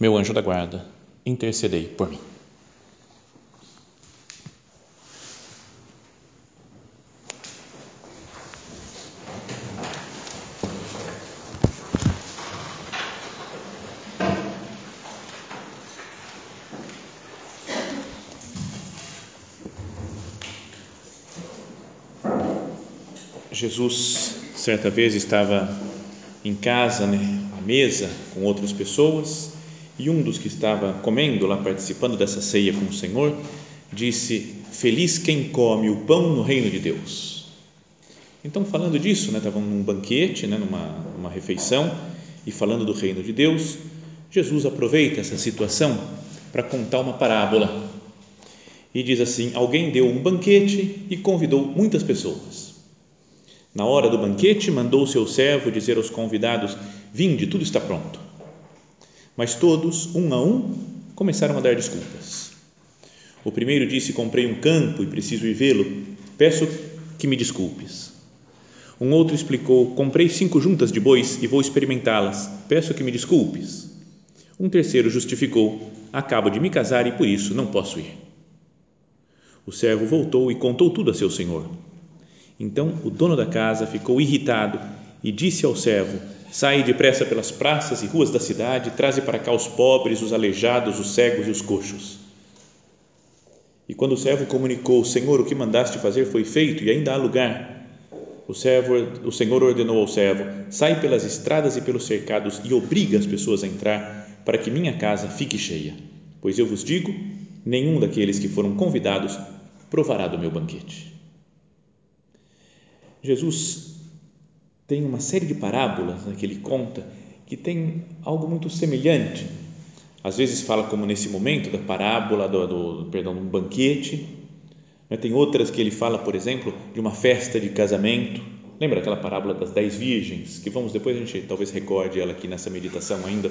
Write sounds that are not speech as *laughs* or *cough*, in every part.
meu anjo da guarda, intercedei por mim. Jesus, certa vez, estava em casa, né, à mesa, com outras pessoas, e um dos que estava comendo lá, participando dessa ceia com o Senhor, disse: Feliz quem come o pão no reino de Deus. Então, falando disso, né, estavam num banquete, né, numa, numa refeição, e falando do reino de Deus, Jesus aproveita essa situação para contar uma parábola. E diz assim: Alguém deu um banquete e convidou muitas pessoas. Na hora do banquete, mandou seu servo dizer aos convidados: Vinde, tudo está pronto. Mas todos, um a um, começaram a dar desculpas. O primeiro disse: Comprei um campo e preciso ir vê-lo. Peço que me desculpes. Um outro explicou: Comprei cinco juntas de bois e vou experimentá-las. Peço que me desculpes. Um terceiro justificou: Acabo de me casar e por isso não posso ir. O servo voltou e contou tudo a seu senhor. Então o dono da casa ficou irritado e disse ao servo: Sai depressa pelas praças e ruas da cidade, traze para cá os pobres, os aleijados, os cegos e os coxos. E quando o servo comunicou: Senhor, o que mandaste fazer foi feito e ainda há lugar. O servo, o Senhor ordenou ao servo: Sai pelas estradas e pelos cercados e obriga as pessoas a entrar, para que minha casa fique cheia. Pois eu vos digo: nenhum daqueles que foram convidados provará do meu banquete. Jesus tem uma série de parábolas né, que ele conta que tem algo muito semelhante. Às vezes fala como nesse momento da parábola do, do perdão, de um banquete. Né, tem outras que ele fala, por exemplo, de uma festa de casamento. Lembra aquela parábola das dez virgens que vamos depois a gente talvez recorde ela aqui nessa meditação ainda,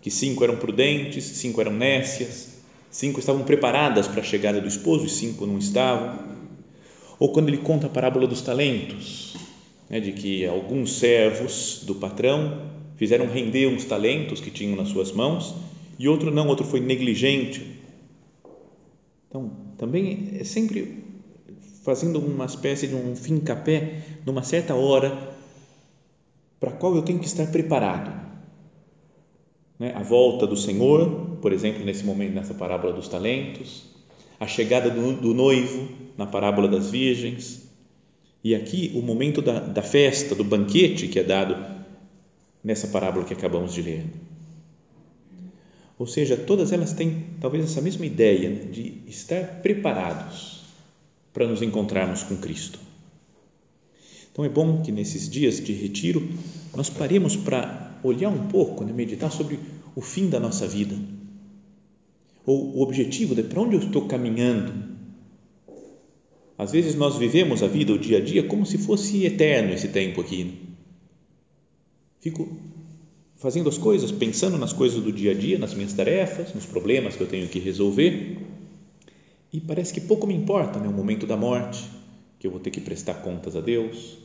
que cinco eram prudentes, cinco eram nécias, cinco estavam preparadas para a chegada do esposo e cinco não estavam ou quando ele conta a parábola dos talentos, né, de que alguns servos do patrão fizeram render uns talentos que tinham nas suas mãos e outro não, outro foi negligente. Então, também é sempre fazendo uma espécie de um fim-capé numa certa hora para a qual eu tenho que estar preparado. Né? A volta do Senhor, por exemplo, nesse momento, nessa parábola dos talentos, a chegada do, do noivo, na parábola das virgens, e aqui o momento da, da festa, do banquete que é dado nessa parábola que acabamos de ler. Ou seja, todas elas têm talvez essa mesma ideia de estar preparados para nos encontrarmos com Cristo. Então é bom que nesses dias de retiro nós paremos para olhar um pouco, né, meditar sobre o fim da nossa vida, ou o objetivo de para onde eu estou caminhando às vezes nós vivemos a vida, o dia a dia, como se fosse eterno esse tempo aqui. Fico fazendo as coisas, pensando nas coisas do dia a dia, nas minhas tarefas, nos problemas que eu tenho que resolver, e parece que pouco me importa né, o momento da morte, que eu vou ter que prestar contas a Deus.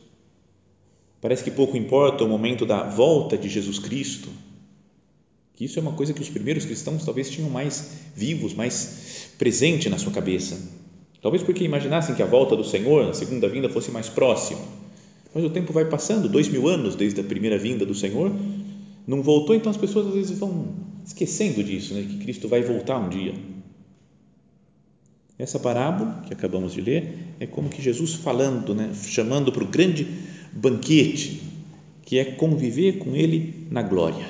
Parece que pouco importa o momento da volta de Jesus Cristo, que isso é uma coisa que os primeiros cristãos talvez tinham mais vivos, mais presente na sua cabeça Talvez porque imaginassem que a volta do Senhor, a segunda vinda, fosse mais próxima. Mas o tempo vai passando, dois mil anos desde a primeira vinda do Senhor, não voltou, então as pessoas às vezes vão esquecendo disso, né? que Cristo vai voltar um dia. Essa parábola que acabamos de ler é como que Jesus falando, né? chamando para o grande banquete, que é conviver com Ele na glória.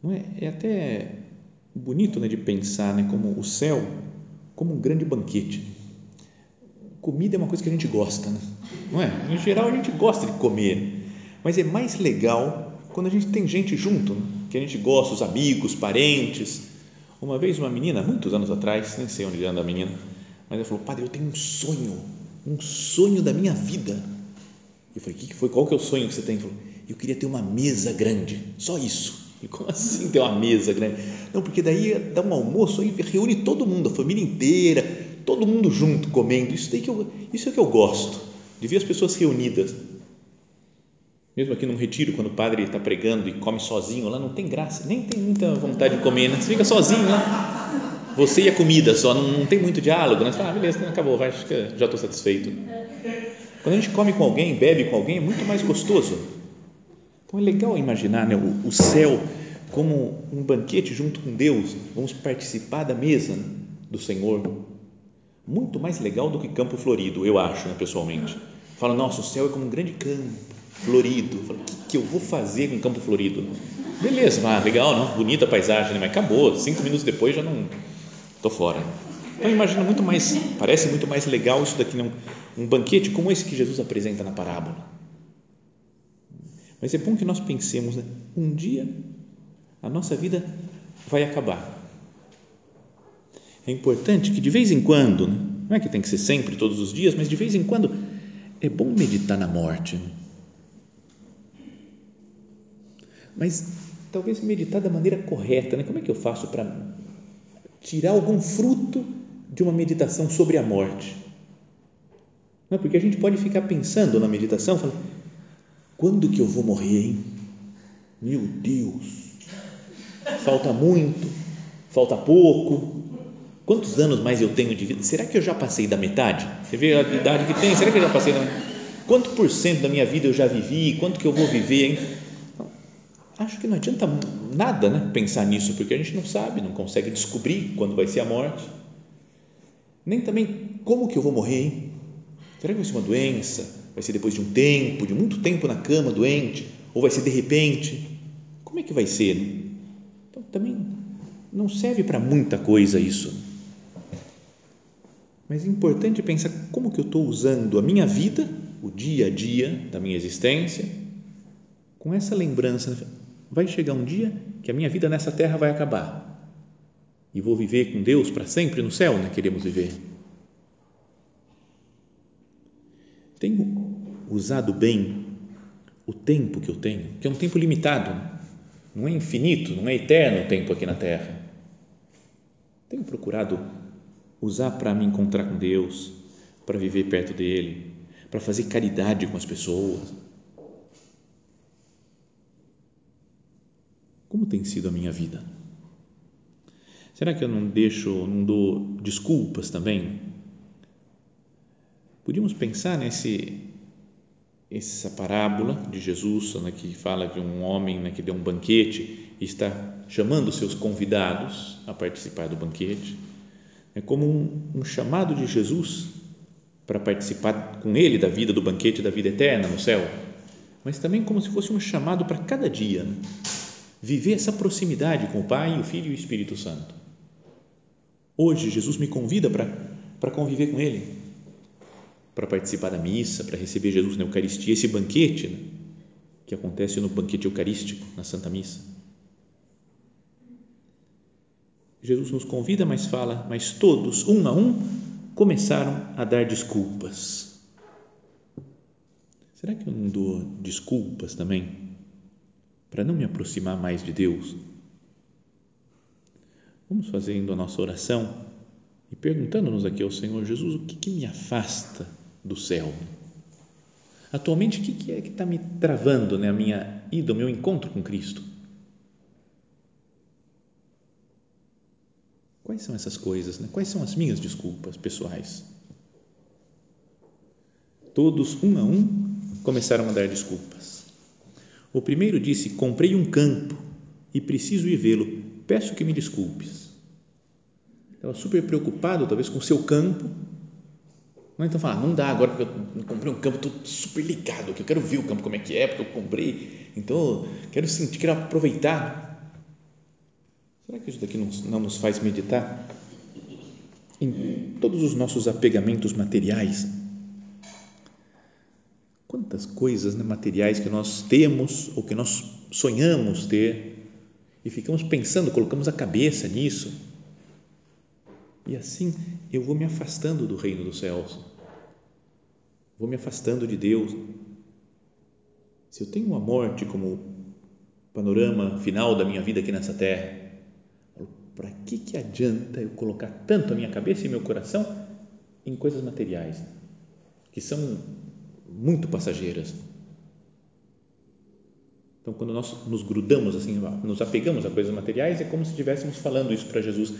Não é? é até bonito né, de pensar né, como o céu como um grande banquete. Comida é uma coisa que a gente gosta, né? não é? Em geral, a gente gosta de comer, mas é mais legal quando a gente tem gente junto, né? que a gente gosta, os amigos, parentes. Uma vez uma menina, muitos anos atrás, nem sei onde anda a menina, mas ela falou: Padre, eu tenho um sonho, um sonho da minha vida. Eu falei: que foi? Qual que é o sonho que você tem? Ele falou: Eu queria ter uma mesa grande, só isso. *laughs* Como assim ter uma mesa grande? Não, porque daí dá um almoço aí reúne todo mundo, a família inteira, todo mundo junto comendo. Isso daí que eu, isso é que eu gosto, de ver as pessoas reunidas. Mesmo aqui num retiro, quando o padre está pregando e come sozinho lá, não tem graça, nem tem muita vontade de comer, né? Você fica sozinho lá. Você e a comida só, não, não tem muito diálogo, né? Você fala, ah, beleza, acabou, vai, acho que já estou satisfeito. Quando a gente come com alguém, bebe com alguém, é muito mais gostoso. Então é legal imaginar né, o, o céu como um banquete junto com Deus, vamos participar da mesa do Senhor. Muito mais legal do que Campo Florido, eu acho, né, pessoalmente. Fala, nossa, o céu é como um grande campo florido. o que, que eu vou fazer com Campo Florido? Beleza, ah, legal, não? bonita a paisagem, né? mas acabou, cinco minutos depois já não, estou fora. Então imagina muito mais, parece muito mais legal isso daqui, um, um banquete como esse que Jesus apresenta na parábola. Mas é bom que nós pensemos, né? um dia a nossa vida vai acabar. É importante que de vez em quando, né? não é que tem que ser sempre, todos os dias, mas de vez em quando é bom meditar na morte. Né? mas talvez meditar da maneira correta, né? Como é que eu faço para tirar algum fruto de uma meditação sobre a morte? Não é? Porque a gente pode ficar pensando na meditação, falando, quando que eu vou morrer, hein? Meu Deus, falta muito, falta pouco. Quantos anos mais eu tenho de vida? Será que eu já passei da metade? Você vê a idade que tem, será que eu já passei da metade? Quanto por cento da minha vida eu já vivi? Quanto que eu vou viver, hein? acho que não adianta nada né, pensar nisso, porque a gente não sabe, não consegue descobrir quando vai ser a morte, nem também como que eu vou morrer, hein? será que vai ser uma doença, vai ser depois de um tempo, de muito tempo na cama doente, ou vai ser de repente, como é que vai ser? Né? Então também não serve para muita coisa isso, mas é importante pensar como que eu estou usando a minha vida, o dia a dia da minha existência, com essa lembrança vai chegar um dia que a minha vida nessa terra vai acabar e vou viver com Deus para sempre no céu, né? Queremos viver. Tenho usado bem o tempo que eu tenho, que é um tempo limitado, não é infinito, não é eterno o tempo aqui na terra. Tenho procurado usar para me encontrar com Deus, para viver perto dele, para fazer caridade com as pessoas Como tem sido a minha vida? Será que eu não deixo, não dou desculpas também? Podíamos pensar nesse essa parábola de Jesus, né, que fala de um homem né, que deu um banquete e está chamando seus convidados a participar do banquete, é como um, um chamado de Jesus para participar com ele da vida do banquete da vida eterna no céu, mas também como se fosse um chamado para cada dia. Né? viver essa proximidade com o Pai, o Filho e o Espírito Santo. Hoje, Jesus me convida para, para conviver com Ele, para participar da missa, para receber Jesus na Eucaristia, esse banquete né, que acontece no banquete eucarístico, na Santa Missa. Jesus nos convida, mas fala, mas todos, um a um, começaram a dar desculpas. Será que eu não dou desculpas também? para não me aproximar mais de Deus? Vamos fazendo a nossa oração e perguntando-nos aqui ao Senhor Jesus o que, que me afasta do céu. Atualmente, o que, é que está me travando né, a minha ida, o meu encontro com Cristo? Quais são essas coisas? Né? Quais são as minhas desculpas pessoais? Todos, um a um, começaram a dar desculpas. O primeiro disse: Comprei um campo e preciso ir vê-lo. Peço que me desculpes. Estava super preocupado, talvez, com o seu campo. Então, fala, não dá agora, porque eu comprei um campo, estou super ligado aqui, eu quero ver o campo como é que é, porque eu comprei, então quero sentir, quero aproveitar. Será que isso daqui não, não nos faz meditar em todos os nossos apegamentos materiais? Quantas coisas né, materiais que nós temos ou que nós sonhamos ter e ficamos pensando, colocamos a cabeça nisso. E assim eu vou me afastando do reino dos céus, vou me afastando de Deus. Se eu tenho a morte como panorama final da minha vida aqui nessa terra, para que, que adianta eu colocar tanto a minha cabeça e meu coração em coisas materiais, que são muito passageiras. Então, quando nós nos grudamos assim, nos apegamos a coisas materiais, é como se estivéssemos falando isso para Jesus.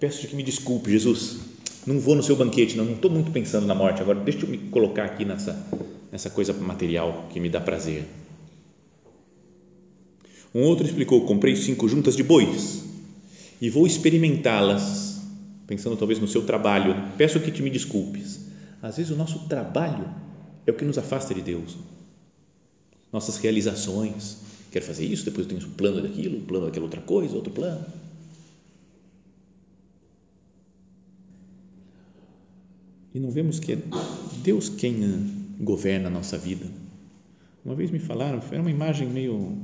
Peço-te que me desculpe, Jesus, não vou no seu banquete, não, não estou muito pensando na morte, agora deixa eu me colocar aqui nessa, nessa coisa material que me dá prazer. Um outro explicou: comprei cinco juntas de bois e vou experimentá-las, pensando talvez no seu trabalho. Peço que te me desculpes. Às vezes o nosso trabalho é o que nos afasta de Deus. Nossas realizações. Quero fazer isso, depois eu tenho um plano daquilo, um plano daquela outra coisa, outro plano. E não vemos que é Deus quem governa a nossa vida. Uma vez me falaram, era uma imagem meio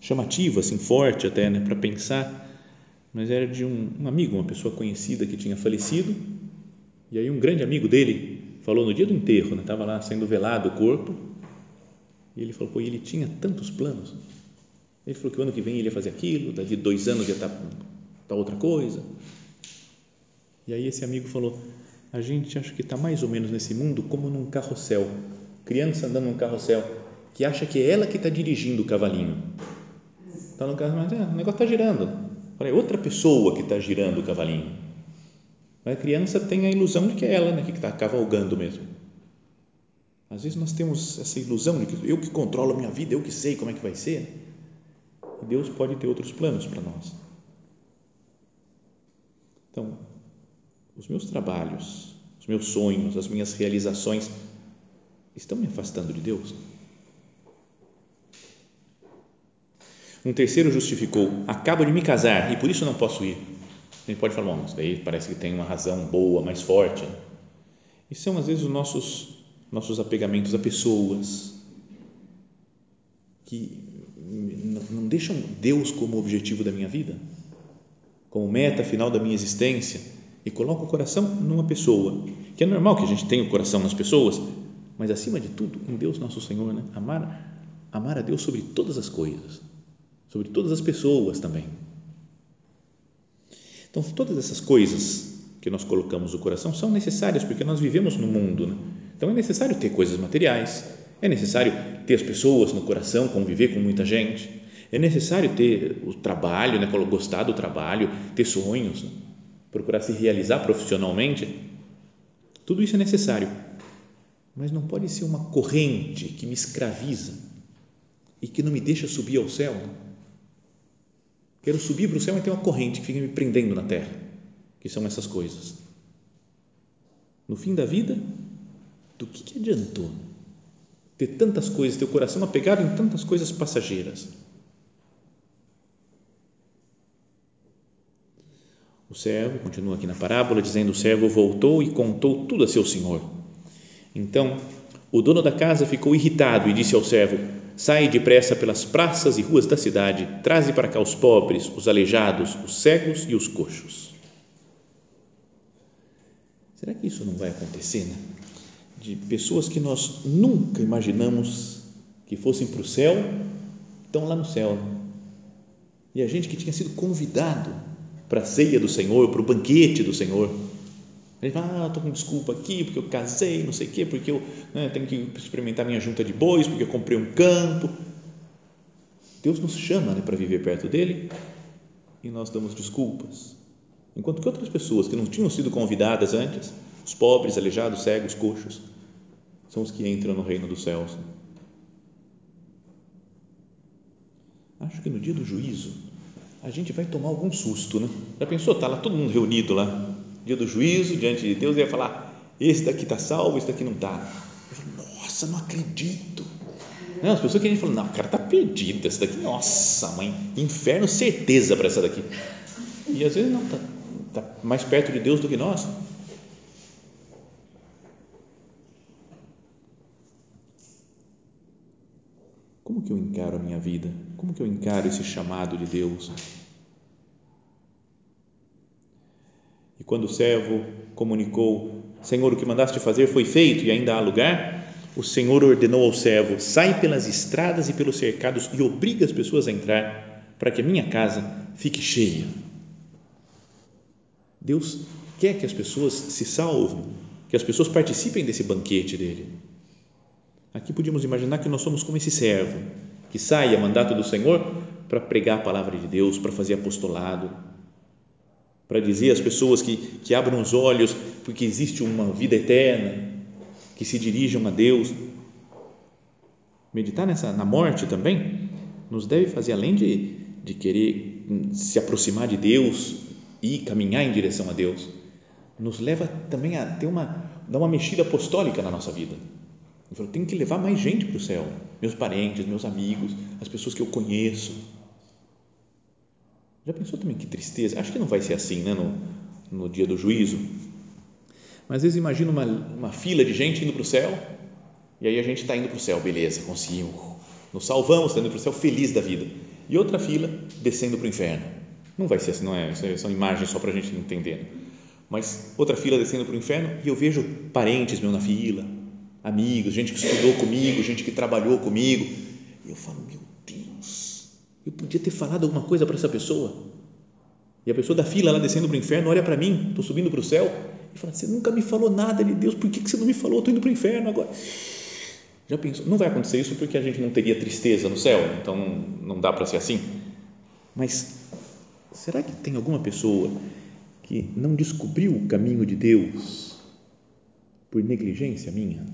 chamativa, assim, forte até, né, para pensar, mas era de um, um amigo, uma pessoa conhecida que tinha falecido, e aí um grande amigo dele falou no dia do enterro, estava né, lá sendo velado o corpo, e ele falou, pô, ele tinha tantos planos. Ele falou que o ano que vem ele ia fazer aquilo, daqui dois anos ia estar tá, tá outra coisa. E aí esse amigo falou, a gente acha que está mais ou menos nesse mundo como num carrossel, criança andando num carrossel, que acha que é ela que está dirigindo o cavalinho. Está no carro, mas é, o negócio está girando. É outra pessoa que está girando o cavalinho. Mas a criança tem a ilusão de que é ela né, que está cavalgando mesmo. Às vezes nós temos essa ilusão de que eu que controlo a minha vida, eu que sei como é que vai ser. Deus pode ter outros planos para nós. Então, os meus trabalhos, os meus sonhos, as minhas realizações estão me afastando de Deus? Um terceiro justificou: acabo de me casar e por isso não posso ir. A gente pode falar, bom, isso daí parece que tem uma razão boa, mais forte. E são, às vezes, os nossos, nossos apegamentos a pessoas que não deixam Deus como objetivo da minha vida, como meta final da minha existência, e colocam o coração numa pessoa, que é normal que a gente tenha o coração nas pessoas, mas acima de tudo, em Deus nosso Senhor, né? amar, amar a Deus sobre todas as coisas, sobre todas as pessoas também então, todas essas coisas que nós colocamos no coração são necessárias porque nós vivemos no mundo. Né? Então, é necessário ter coisas materiais, é necessário ter as pessoas no coração, conviver com muita gente, é necessário ter o trabalho, né? gostar do trabalho, ter sonhos, né? Procurar se realizar profissionalmente. Tudo isso é necessário, mas não pode ser uma corrente que me escraviza e que não me deixa subir ao céu. Quero subir para o céu, mas tem uma corrente que fica me prendendo na terra, que são essas coisas. No fim da vida, do que, que adiantou ter tantas coisas, ter o coração apegado em tantas coisas passageiras? O servo, continua aqui na parábola, dizendo: o servo voltou e contou tudo a seu senhor. Então, o dono da casa ficou irritado e disse ao servo: Sai depressa pelas praças e ruas da cidade, traze para cá os pobres, os aleijados, os cegos e os coxos. Será que isso não vai acontecer, né? De pessoas que nós nunca imaginamos que fossem para o céu, estão lá no céu. Né? E a gente que tinha sido convidado para a ceia do Senhor, para o banquete do Senhor, ele fala, ah, estou com desculpa aqui porque eu casei, não sei o quê, porque eu né, tenho que experimentar minha junta de bois, porque eu comprei um campo. Deus nos chama né, para viver perto dele e nós damos desculpas. Enquanto que outras pessoas que não tinham sido convidadas antes, os pobres, aleijados, cegos, coxos, são os que entram no reino dos céus. Acho que no dia do juízo a gente vai tomar algum susto, né? Já pensou? Está lá todo mundo reunido lá dia do juízo, diante de Deus, ia falar: esse daqui está salvo, esse daqui não está. Eu falo, nossa, não acredito. Não, as pessoas querem falar, não, o cara está perdido, esse daqui, nossa, mãe, inferno, certeza para essa daqui. E às vezes não, está tá mais perto de Deus do que nós. Vida? Como que eu encaro esse chamado de Deus? E quando o servo comunicou, Senhor, o que mandaste fazer foi feito e ainda há lugar, o Senhor ordenou ao servo: sai pelas estradas e pelos cercados e obriga as pessoas a entrar, para que a minha casa fique cheia. Deus quer que as pessoas se salvem, que as pessoas participem desse banquete dele. Aqui podíamos imaginar que nós somos como esse servo que sai a mandato do Senhor para pregar a palavra de Deus, para fazer apostolado, para dizer às pessoas que, que abram os olhos porque existe uma vida eterna, que se dirijam a Deus. Meditar nessa, na morte também nos deve fazer, além de, de querer se aproximar de Deus e caminhar em direção a Deus, nos leva também a ter uma, dar uma mexida apostólica na nossa vida. Eu tenho que levar mais gente para o céu, meus parentes, meus amigos, as pessoas que eu conheço já pensou também que tristeza? Acho que não vai ser assim, né, no, no dia do juízo. Mas às vezes imagina uma, uma fila de gente indo para o céu e aí a gente está indo para o céu, beleza, conseguimos, nos salvamos, está indo para o céu feliz da vida. E outra fila descendo para o inferno. Não vai ser assim, não é? São imagens só para a gente entender. Mas outra fila descendo para o inferno e eu vejo parentes meus na fila, amigos, gente que estudou comigo, gente que trabalhou comigo. E eu falo, meu eu podia ter falado alguma coisa para essa pessoa. E a pessoa da fila lá descendo para o inferno olha para mim, estou subindo para o céu, e fala: Você nunca me falou nada de Deus, por que, que você não me falou? Estou indo para o inferno agora. Já pensou? Não vai acontecer isso porque a gente não teria tristeza no céu, então não dá para ser assim. Mas será que tem alguma pessoa que não descobriu o caminho de Deus por negligência minha?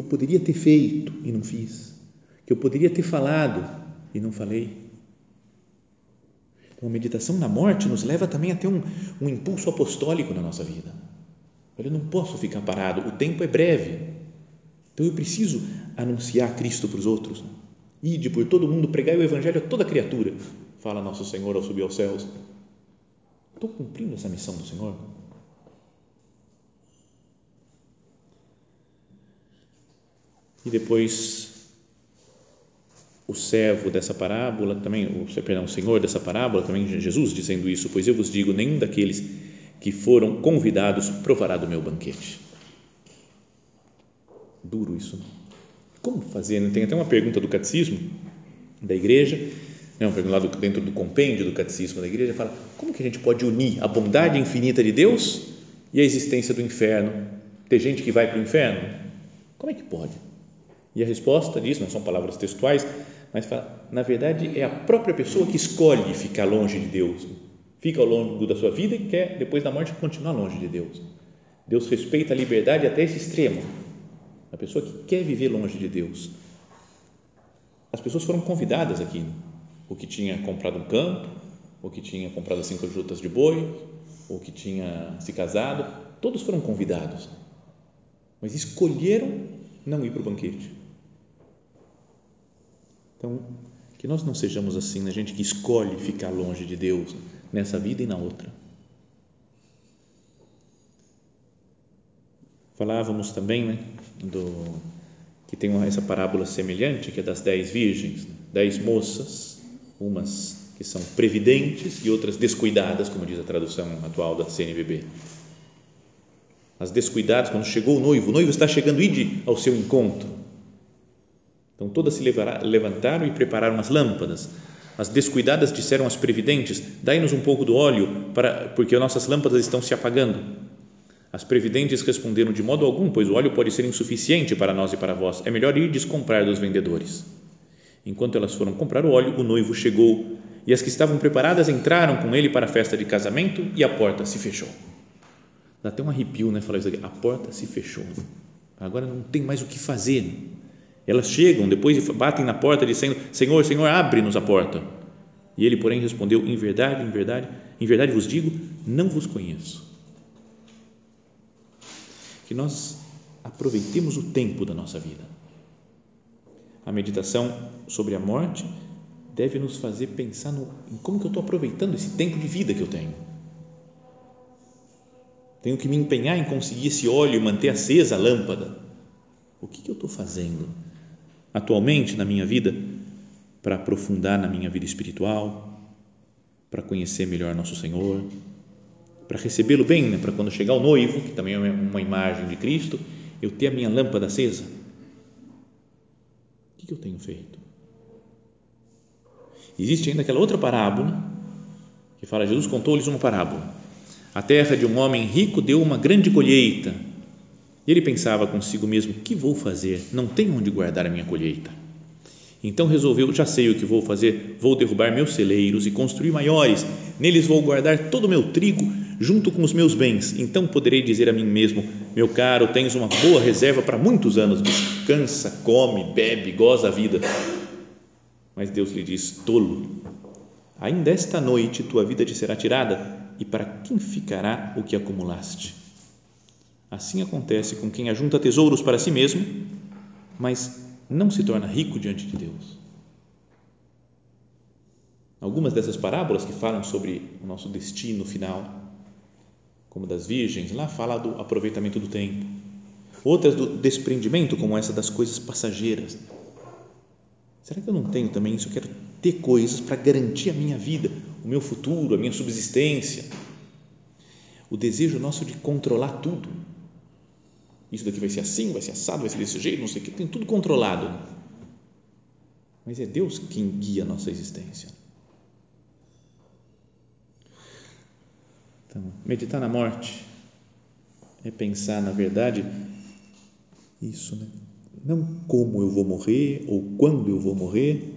Eu poderia ter feito e não fiz? que eu poderia ter falado e não falei. Então, a meditação na morte nos leva também a ter um, um impulso apostólico na nossa vida. Eu não posso ficar parado, o tempo é breve. Então eu preciso anunciar Cristo para os outros. Ide por todo mundo, pregar o Evangelho a toda criatura, fala nosso Senhor ao subir aos céus. Estou cumprindo essa missão do Senhor? E depois o servo dessa parábola também, o, perdão, o Senhor dessa parábola, também Jesus dizendo isso, pois eu vos digo, nenhum daqueles que foram convidados provará do meu banquete. Duro isso. Como fazer? Tem até uma pergunta do catecismo da igreja, né, lá dentro do compêndio do catecismo da igreja, fala, como que a gente pode unir a bondade infinita de Deus e a existência do inferno? Ter gente que vai para o inferno? Como é que pode? E a resposta diz, não são palavras textuais, mas fala, na verdade é a própria pessoa que escolhe ficar longe de Deus, fica ao longo da sua vida e quer depois da morte continuar longe de Deus. Deus respeita a liberdade até esse extremo. A pessoa que quer viver longe de Deus. As pessoas foram convidadas aqui, o que tinha comprado um campo, o que tinha comprado cinco jutas de boi, o que tinha se casado, todos foram convidados, mas escolheram não ir para o banquete então, que nós não sejamos assim, né? gente que escolhe ficar longe de Deus nessa vida e na outra. Falávamos também né, do, que tem uma, essa parábola semelhante, que é das dez virgens, né? dez moças, umas que são previdentes e outras descuidadas, como diz a tradução atual da CNBB. As descuidadas, quando chegou o noivo, o noivo está chegando, ide ao seu encontro então todas se levantaram e prepararam as lâmpadas. As descuidadas disseram às previdentes: Dai-nos um pouco do óleo, para, porque nossas lâmpadas estão se apagando. As previdentes responderam: De modo algum, pois o óleo pode ser insuficiente para nós e para vós. É melhor ir descomprar dos vendedores. Enquanto elas foram comprar o óleo, o noivo chegou e as que estavam preparadas entraram com ele para a festa de casamento e a porta se fechou. Dá até um arrepio, né? Falar isso aqui. A porta se fechou. Agora não tem mais o que fazer elas chegam depois batem na porta dizendo: Senhor, Senhor, abre-nos a porta. E ele, porém, respondeu: Em verdade, em verdade, em verdade vos digo, não vos conheço. Que nós aproveitemos o tempo da nossa vida. A meditação sobre a morte deve nos fazer pensar no, em como que eu estou aproveitando esse tempo de vida que eu tenho. Tenho que me empenhar em conseguir esse óleo e manter acesa a lâmpada. O que, que eu estou fazendo? Atualmente na minha vida para aprofundar na minha vida espiritual, para conhecer melhor nosso Senhor, para recebê-lo bem, né? para quando chegar o noivo, que também é uma imagem de Cristo, eu ter a minha lâmpada acesa. O que eu tenho feito? Existe ainda aquela outra parábola que fala: Jesus contou-lhes uma parábola. A terra de um homem rico deu uma grande colheita. Ele pensava consigo mesmo: que vou fazer? Não tenho onde guardar a minha colheita. Então resolveu: já sei o que vou fazer, vou derrubar meus celeiros e construir maiores. Neles vou guardar todo o meu trigo junto com os meus bens. Então poderei dizer a mim mesmo: meu caro, tens uma boa reserva para muitos anos. Descansa, come, bebe, goza a vida. Mas Deus lhe diz: tolo, ainda esta noite tua vida te será tirada. E para quem ficará o que acumulaste? Assim acontece com quem ajunta tesouros para si mesmo, mas não se torna rico diante de Deus. Algumas dessas parábolas que falam sobre o nosso destino final, como das virgens, lá fala do aproveitamento do tempo. Outras do desprendimento, como essa das coisas passageiras. Será que eu não tenho também isso? Eu quero ter coisas para garantir a minha vida, o meu futuro, a minha subsistência. O desejo nosso de controlar tudo isso daqui vai ser assim, vai ser assado, vai ser desse jeito, não sei o que, tem tudo controlado. Mas é Deus quem guia a nossa existência. Então, meditar na morte é pensar, na verdade, isso, né? Não como eu vou morrer ou quando eu vou morrer,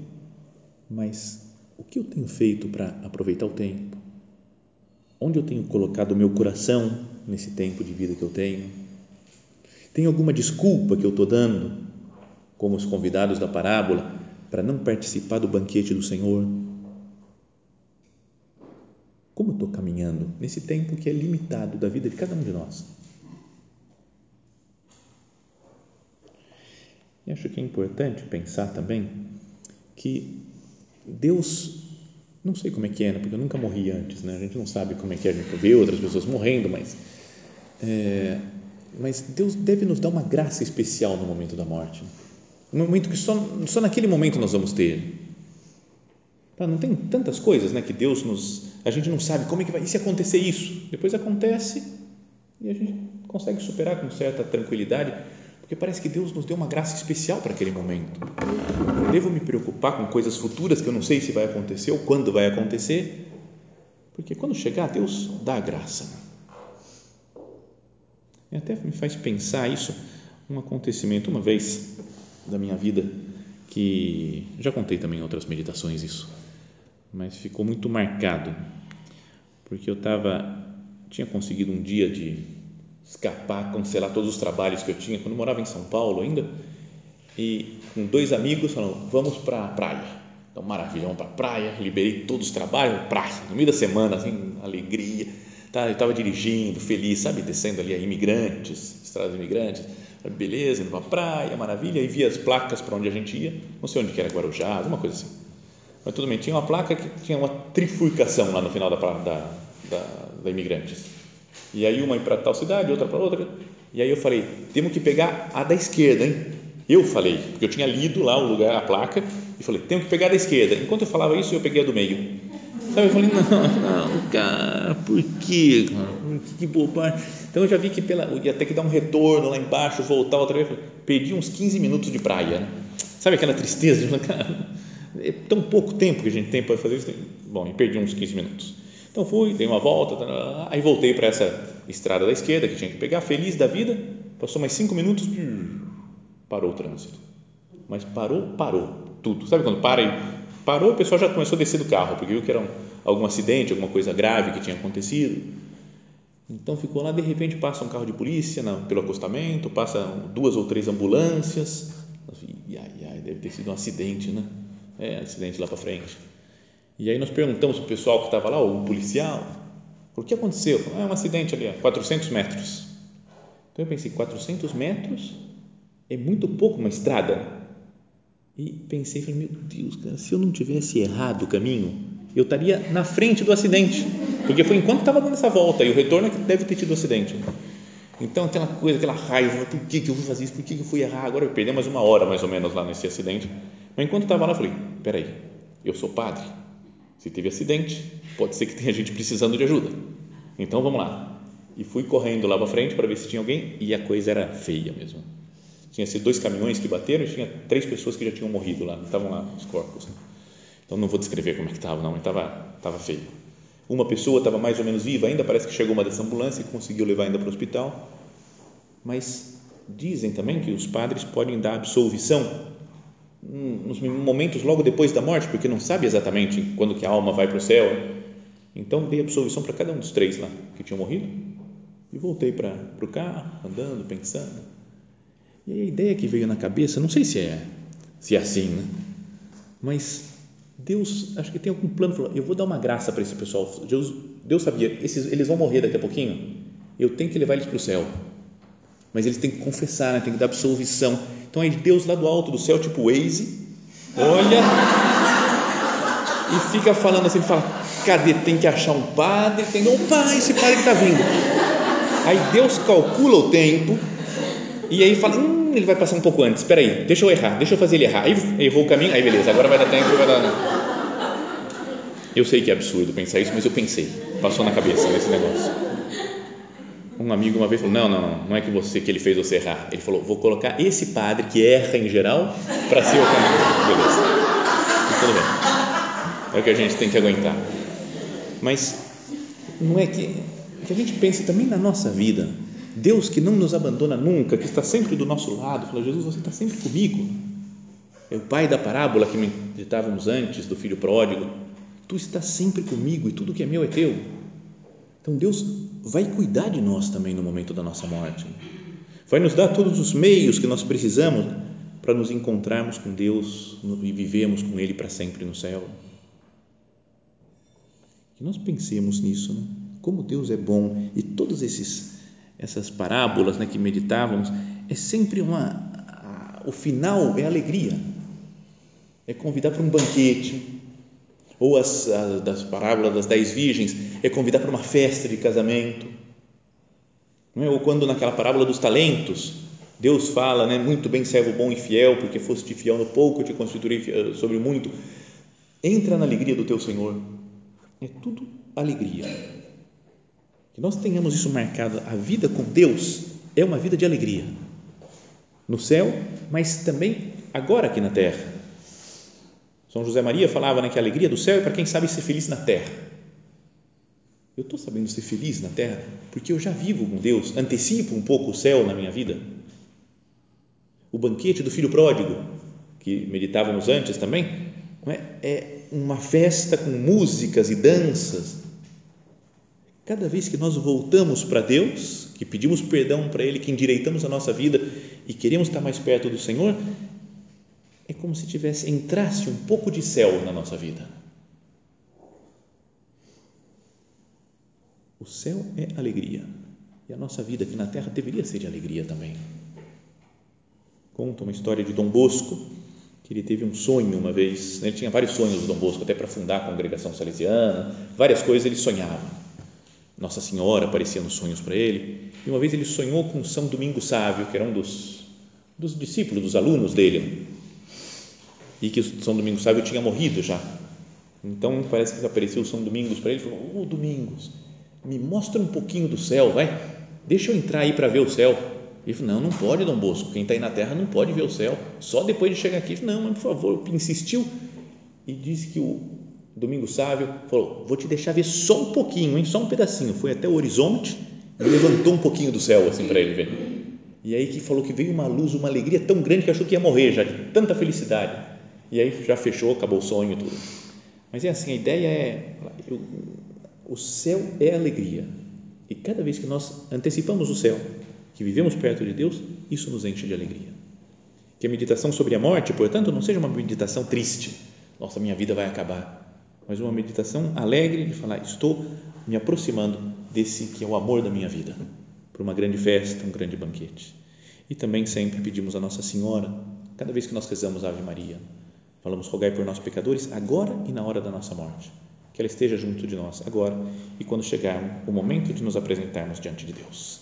mas o que eu tenho feito para aproveitar o tempo? Onde eu tenho colocado o meu coração nesse tempo de vida que eu tenho? Tem alguma desculpa que eu estou dando, como os convidados da parábola, para não participar do banquete do Senhor? Como estou caminhando nesse tempo que é limitado da vida de cada um de nós? E acho que é importante pensar também que Deus, não sei como é que é, né? porque eu nunca morri antes, né? a gente não sabe como é que é, a gente vê outras pessoas morrendo, mas é, mas Deus deve nos dar uma graça especial no momento da morte. Um momento que só, só naquele momento nós vamos ter. Tá, não tem tantas coisas né, que Deus nos. A gente não sabe como é que vai. E se acontecer isso? Depois acontece e a gente consegue superar com certa tranquilidade, porque parece que Deus nos deu uma graça especial para aquele momento. Devo me preocupar com coisas futuras que eu não sei se vai acontecer ou quando vai acontecer, porque quando chegar, Deus dá a graça. E até me faz pensar isso, um acontecimento, uma vez da minha vida, que já contei também em outras meditações isso, mas ficou muito marcado, porque eu estava, tinha conseguido um dia de escapar, cancelar todos os trabalhos que eu tinha, quando eu morava em São Paulo ainda, e com dois amigos falaram, vamos para a praia. Então, maravilha, vamos para praia, liberei todos os trabalhos, praia, no meio da semana, assim, alegria Tá, eu estava dirigindo, feliz, sabe, descendo ali a imigrantes, estradas imigrantes, beleza, para praia, maravilha, e via as placas para onde a gente ia, não sei onde que era, Guarujá, alguma coisa assim. Mas tudo bem, tinha uma placa que tinha uma trifurcação lá no final da, da, da, da imigrantes. E aí uma para tal cidade, outra para outra. E aí eu falei, temos que pegar a da esquerda, hein? Eu falei, porque eu tinha lido lá o lugar, a placa, e falei, temos que pegar a da esquerda. Enquanto eu falava isso, eu peguei a do meio. Sabe? Eu falei, não, não, cara, por quê? Que, que bobagem. Então eu já vi que pela, ia ter que dar um retorno lá embaixo, voltar outra vez. Perdi uns 15 minutos de praia. Né? Sabe aquela tristeza? De, cara, é tão pouco tempo que a gente tem para fazer isso. Bom, e perdi uns 15 minutos. Então fui, dei uma volta, aí voltei para essa estrada da esquerda que tinha que pegar, feliz da vida. Passou mais cinco minutos, parou o trânsito. Mas parou, parou tudo. Sabe quando para e Parou, o pessoal já começou a descer do carro, porque viu que era um, algum acidente, alguma coisa grave que tinha acontecido. Então ficou lá, de repente passa um carro de polícia na, pelo acostamento, passa duas ou três ambulâncias. E ai, ai, deve ter sido um acidente, né? É, acidente lá para frente. E aí nós perguntamos para o pessoal que estava lá, o policial, o que aconteceu? Ah, é um acidente ali, a 400 metros. Então eu pensei, 400 metros é muito pouco uma estrada. E pensei, falei, meu Deus, cara, se eu não tivesse errado o caminho, eu estaria na frente do acidente, porque foi enquanto estava dando essa volta e o retorno é que deve ter tido o acidente. Então, aquela coisa, aquela raiva, por que, que eu fui fazer isso? Por que, que eu fui errar? Agora eu perdi mais uma hora, mais ou menos, lá nesse acidente. Mas enquanto estava lá, eu falei: peraí, eu sou padre. Se teve acidente, pode ser que tenha gente precisando de ajuda. Então, vamos lá. E fui correndo lá para frente para ver se tinha alguém e a coisa era feia mesmo. Tinha sido dois caminhões que bateram e tinha três pessoas que já tinham morrido lá, estavam lá os corpos. Então, não vou descrever como é que estava, não, mas estava, estava feio. Uma pessoa estava mais ou menos viva ainda, parece que chegou uma dessa ambulância e conseguiu levar ainda para o hospital. Mas dizem também que os padres podem dar absolvição nos momentos logo depois da morte, porque não sabe exatamente quando que a alma vai para o céu. Então dei absolvição para cada um dos três lá que tinham morrido e voltei para, para o carro, andando, pensando. E a ideia que veio na cabeça, não sei se é, se é assim, né? mas Deus, acho que tem algum plano, falou, eu vou dar uma graça para esse pessoal. Deus, Deus sabia, esses, eles vão morrer daqui a pouquinho, eu tenho que levar eles para o céu. Mas eles têm que confessar, né? tem que dar absolvição. Então aí Deus lá do alto do céu, tipo Waze, olha e fica falando assim, fala, cadê? Tem que achar um padre, tem, opa, esse padre está vindo. Aí Deus calcula o tempo e aí fala, hum, ele vai passar um pouco antes, espera aí, deixa eu errar, deixa eu fazer ele errar. Aí errou o caminho, aí beleza, agora vai dar tempo, vai dar. Eu sei que é absurdo pensar isso, mas eu pensei, passou na cabeça nesse negócio. Um amigo uma vez falou: Não, não, não, é que você que ele fez você errar. Ele falou: Vou colocar esse padre que erra em geral para ser o caminho. Beleza, e tudo bem. É o que a gente tem que aguentar. Mas não é que, que a gente pense também na nossa vida Deus que não nos abandona nunca, que está sempre do nosso lado, fala, Jesus, você está sempre comigo. É o pai da parábola que meditávamos antes, do filho pródigo. Tu estás sempre comigo e tudo que é meu é teu. Então Deus vai cuidar de nós também no momento da nossa morte. Vai nos dar todos os meios que nós precisamos para nos encontrarmos com Deus e vivemos com Ele para sempre no céu. Que nós pensemos nisso, né? como Deus é bom e todos esses essas parábolas né, que meditávamos, é sempre uma. A, o final é alegria, é convidar para um banquete, ou as, as das parábolas das dez virgens, é convidar para uma festa de casamento, é? ou quando naquela parábola dos talentos, Deus fala, né, muito bem, servo bom e fiel, porque foste fiel no pouco, eu te constituirei sobre muito. Entra na alegria do teu Senhor. É tudo alegria. Que nós tenhamos isso marcado. A vida com Deus é uma vida de alegria. No céu, mas também agora aqui na terra. São José Maria falava né, que a alegria do céu é para quem sabe ser feliz na terra. Eu estou sabendo ser feliz na terra porque eu já vivo com Deus, antecipo um pouco o céu na minha vida. O banquete do filho pródigo, que meditávamos antes também, é? é uma festa com músicas e danças, Cada vez que nós voltamos para Deus, que pedimos perdão para Ele, que endireitamos a nossa vida e queremos estar mais perto do Senhor, é como se tivesse entrasse um pouco de céu na nossa vida. O céu é alegria e a nossa vida aqui na terra deveria ser de alegria também. Conta uma história de Dom Bosco que ele teve um sonho uma vez. Né? Ele tinha vários sonhos, Dom Bosco, até para fundar a congregação salesiana, várias coisas ele sonhava nossa Senhora aparecia nos sonhos para ele. E uma vez ele sonhou com São Domingos Sávio, que era um dos, dos discípulos, dos alunos dele. E que São Domingos Sávio tinha morrido já. Então parece que apareceu São Domingos para ele e falou: Ô oh, Domingos, me mostra um pouquinho do céu, vai. Deixa eu entrar aí para ver o céu. Ele falou: Não, não pode, Dom Bosco. Quem está aí na terra não pode ver o céu. Só depois de chegar aqui. Ele falou, não, mas por favor. Insistiu e disse que o, Domingo Sávio falou: Vou te deixar ver só um pouquinho, hein? só um pedacinho. Foi até o horizonte e levantou um pouquinho do céu assim para ele ver. E aí que falou que veio uma luz, uma alegria tão grande que achou que ia morrer já, de tanta felicidade. E aí já fechou, acabou o sonho e tudo. Mas é assim: a ideia é: eu, o céu é alegria. E cada vez que nós antecipamos o céu, que vivemos perto de Deus, isso nos enche de alegria. Que a meditação sobre a morte, portanto, não seja uma meditação triste. Nossa, minha vida vai acabar mas uma meditação alegre de falar: estou me aproximando desse que é o amor da minha vida, para uma grande festa, um grande banquete. E também sempre pedimos a Nossa Senhora, cada vez que nós rezamos Ave Maria, falamos: rogai por nós pecadores, agora e na hora da nossa morte. Que ela esteja junto de nós agora e quando chegar o momento de nos apresentarmos diante de Deus.